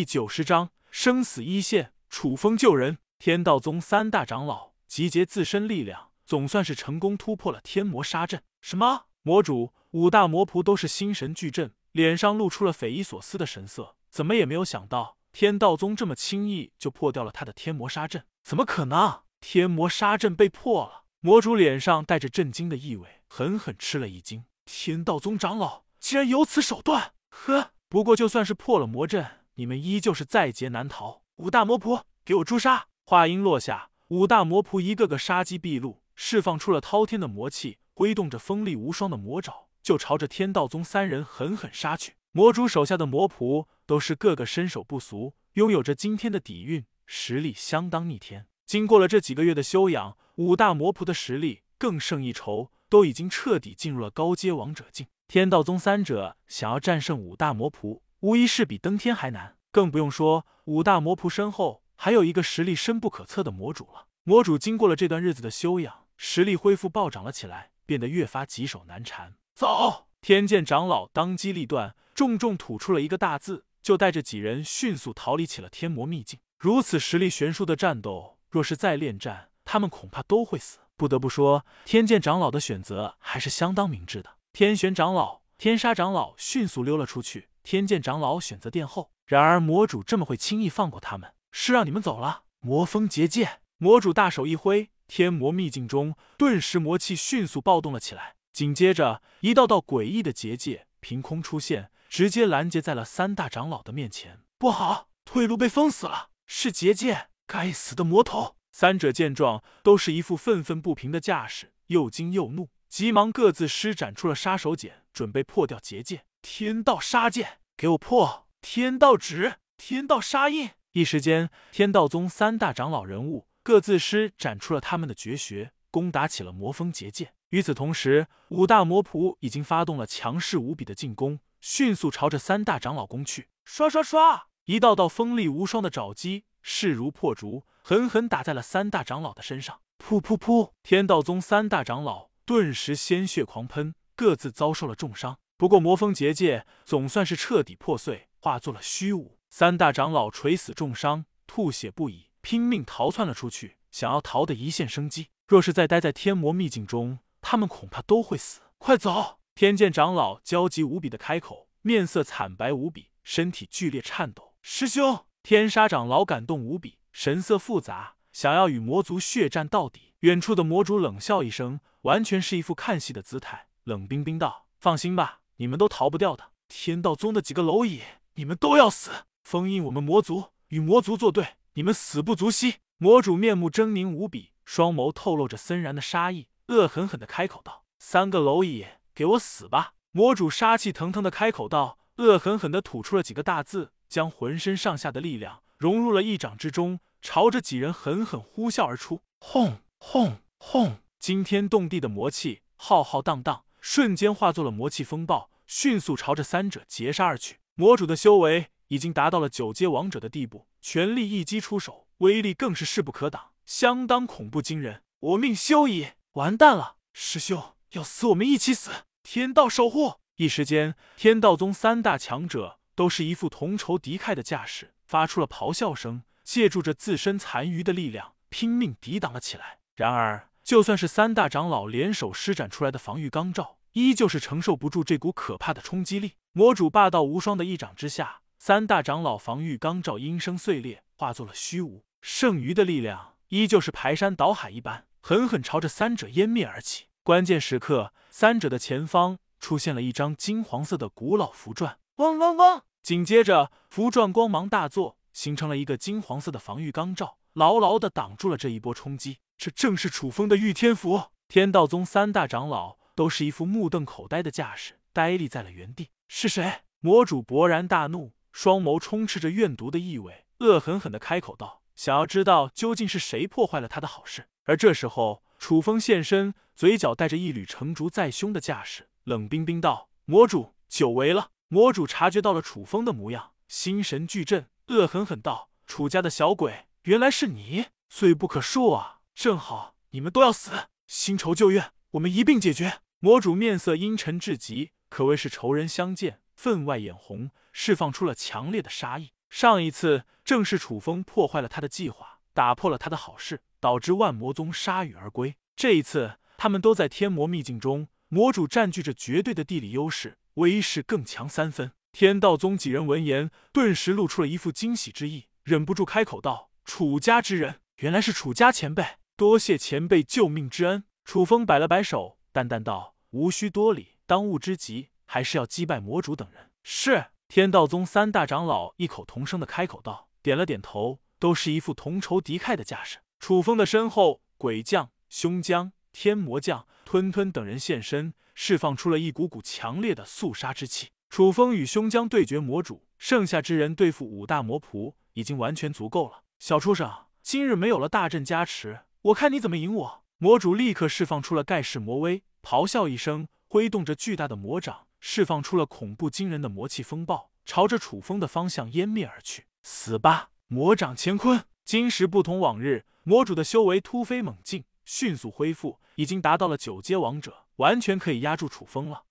第九十章生死一线，楚风救人。天道宗三大长老集结自身力量，总算是成功突破了天魔杀阵。什么？魔主、五大魔仆都是心神俱震，脸上露出了匪夷所思的神色。怎么也没有想到，天道宗这么轻易就破掉了他的天魔杀阵？怎么可能？天魔杀阵被破了？魔主脸上带着震惊的意味，狠狠吃了一惊。天道宗长老竟然有此手段！呵，不过就算是破了魔阵。你们依旧是在劫难逃。五大魔仆，给我诛杀！话音落下，五大魔仆一个个杀机毕露，释放出了滔天的魔气，挥动着锋利无双的魔爪，就朝着天道宗三人狠狠杀去。魔主手下的魔仆都是个个身手不俗，拥有着惊天的底蕴，实力相当逆天。经过了这几个月的修养，五大魔仆的实力更胜一筹，都已经彻底进入了高阶王者境。天道宗三者想要战胜五大魔仆。无疑是比登天还难，更不用说五大魔仆身后还有一个实力深不可测的魔主了。魔主经过了这段日子的修养，实力恢复暴涨了起来，变得越发棘手难缠。走！天剑长老当机立断，重重吐出了一个大字，就带着几人迅速逃离起了天魔秘境。如此实力悬殊的战斗，若是再恋战，他们恐怕都会死。不得不说，天剑长老的选择还是相当明智的。天玄长老、天杀长老迅速溜了出去。天剑长老选择殿后，然而魔主这么会轻易放过他们，是让你们走了？魔风结界，魔主大手一挥，天魔秘境中顿时魔气迅速暴动了起来。紧接着，一道道诡异的结界凭空出现，直接拦截在了三大长老的面前。不好，退路被封死了！是结界！该死的魔头！三者见状，都是一副愤愤不平的架势，又惊又怒，急忙各自施展出了杀手锏，准备破掉结界。天道杀剑，给我破！天道指，天道杀印。一时间，天道宗三大长老人物各自施展出了他们的绝学，攻打起了魔风结界。与此同时，五大魔仆已经发动了强势无比的进攻，迅速朝着三大长老攻去。刷刷刷！一道道锋利无双的爪击势如破竹，狠狠打在了三大长老的身上。噗噗噗！天道宗三大长老顿时鲜血狂喷，各自遭受了重伤。不过魔封结界总算是彻底破碎，化作了虚无。三大长老垂死重伤，吐血不已，拼命逃窜了出去，想要逃得一线生机。若是再待在天魔秘境中，他们恐怕都会死。快走！天剑长老焦急无比的开口，面色惨白无比，身体剧烈颤抖。师兄，天杀长老感动无比，神色复杂，想要与魔族血战到底。远处的魔主冷笑一声，完全是一副看戏的姿态，冷冰冰道：“放心吧。”你们都逃不掉的，天道宗的几个蝼蚁，你们都要死！封印我们魔族，与魔族作对，你们死不足惜！魔主面目狰狞无比，双眸透露着森然的杀意，恶狠狠的开口道：“三个蝼蚁，给我死吧！”魔主杀气腾腾的开口道，恶狠狠的吐出了几个大字，将浑身上下的力量融入了一掌之中，朝着几人狠狠呼啸而出。轰轰轰！惊天动地的魔气浩浩荡荡。瞬间化作了魔气风暴，迅速朝着三者截杀而去。魔主的修为已经达到了九阶王者的地步，全力一击出手，威力更是势不可挡，相当恐怖惊人。我命休矣！完蛋了，师兄要死，我们一起死！天道守护！一时间，天道宗三大强者都是一副同仇敌忾的架势，发出了咆哮声，借助着自身残余的力量，拼命抵挡了起来。然而，就算是三大长老联手施展出来的防御钢罩，依旧是承受不住这股可怕的冲击力。魔主霸道无双的一掌之下，三大长老防御钢罩应声碎裂，化作了虚无。剩余的力量依旧是排山倒海一般，狠狠朝着三者湮灭而起。关键时刻，三者的前方出现了一张金黄色的古老符篆，嗡嗡嗡！紧接着，符篆光芒大作，形成了一个金黄色的防御钢罩，牢牢的挡住了这一波冲击。这正是楚风的御天符。天道宗三大长老都是一副目瞪口呆的架势，呆立在了原地。是谁？魔主勃然大怒，双眸充斥着怨毒的意味，恶狠狠的开口道：“想要知道究竟是谁破坏了他的好事？”而这时候，楚风现身，嘴角带着一缕成竹在胸的架势，冷冰冰道：“魔主久违了。”魔主察觉到了楚风的模样，心神俱震，恶狠狠道：“楚家的小鬼，原来是你，罪不可恕啊！”正好你们都要死，新仇旧怨我们一并解决。魔主面色阴沉至极，可谓是仇人相见分外眼红，释放出了强烈的杀意。上一次正是楚风破坏了他的计划，打破了他的好事，导致万魔宗铩羽而归。这一次，他们都在天魔秘境中，魔主占据着绝对的地理优势，威势更强三分。天道宗几人闻言，顿时露出了一副惊喜之意，忍不住开口道：“楚家之人，原来是楚家前辈，多谢前辈救命之恩。”楚风摆了摆手，淡淡道：“无需多礼，当务之急还是要击败魔主等人。”是。天道宗三大长老异口同声的开口道，点了点头，都是一副同仇敌忾的架势。楚风的身后，鬼将、凶将、天魔将、吞吞等人现身，释放出了一股股强烈的肃杀之气。楚风与凶将对决魔主，剩下之人对付五大魔仆已经完全足够了。小畜生，今日没有了大阵加持，我看你怎么赢我！魔主立刻释放出了盖世魔威，咆哮一声，挥动着巨大的魔掌。释放出了恐怖惊人的魔气风暴，朝着楚风的方向湮灭而去。死吧，魔掌乾坤！今时不同往日，魔主的修为突飞猛进，迅速恢复，已经达到了九阶王者，完全可以压住楚风了。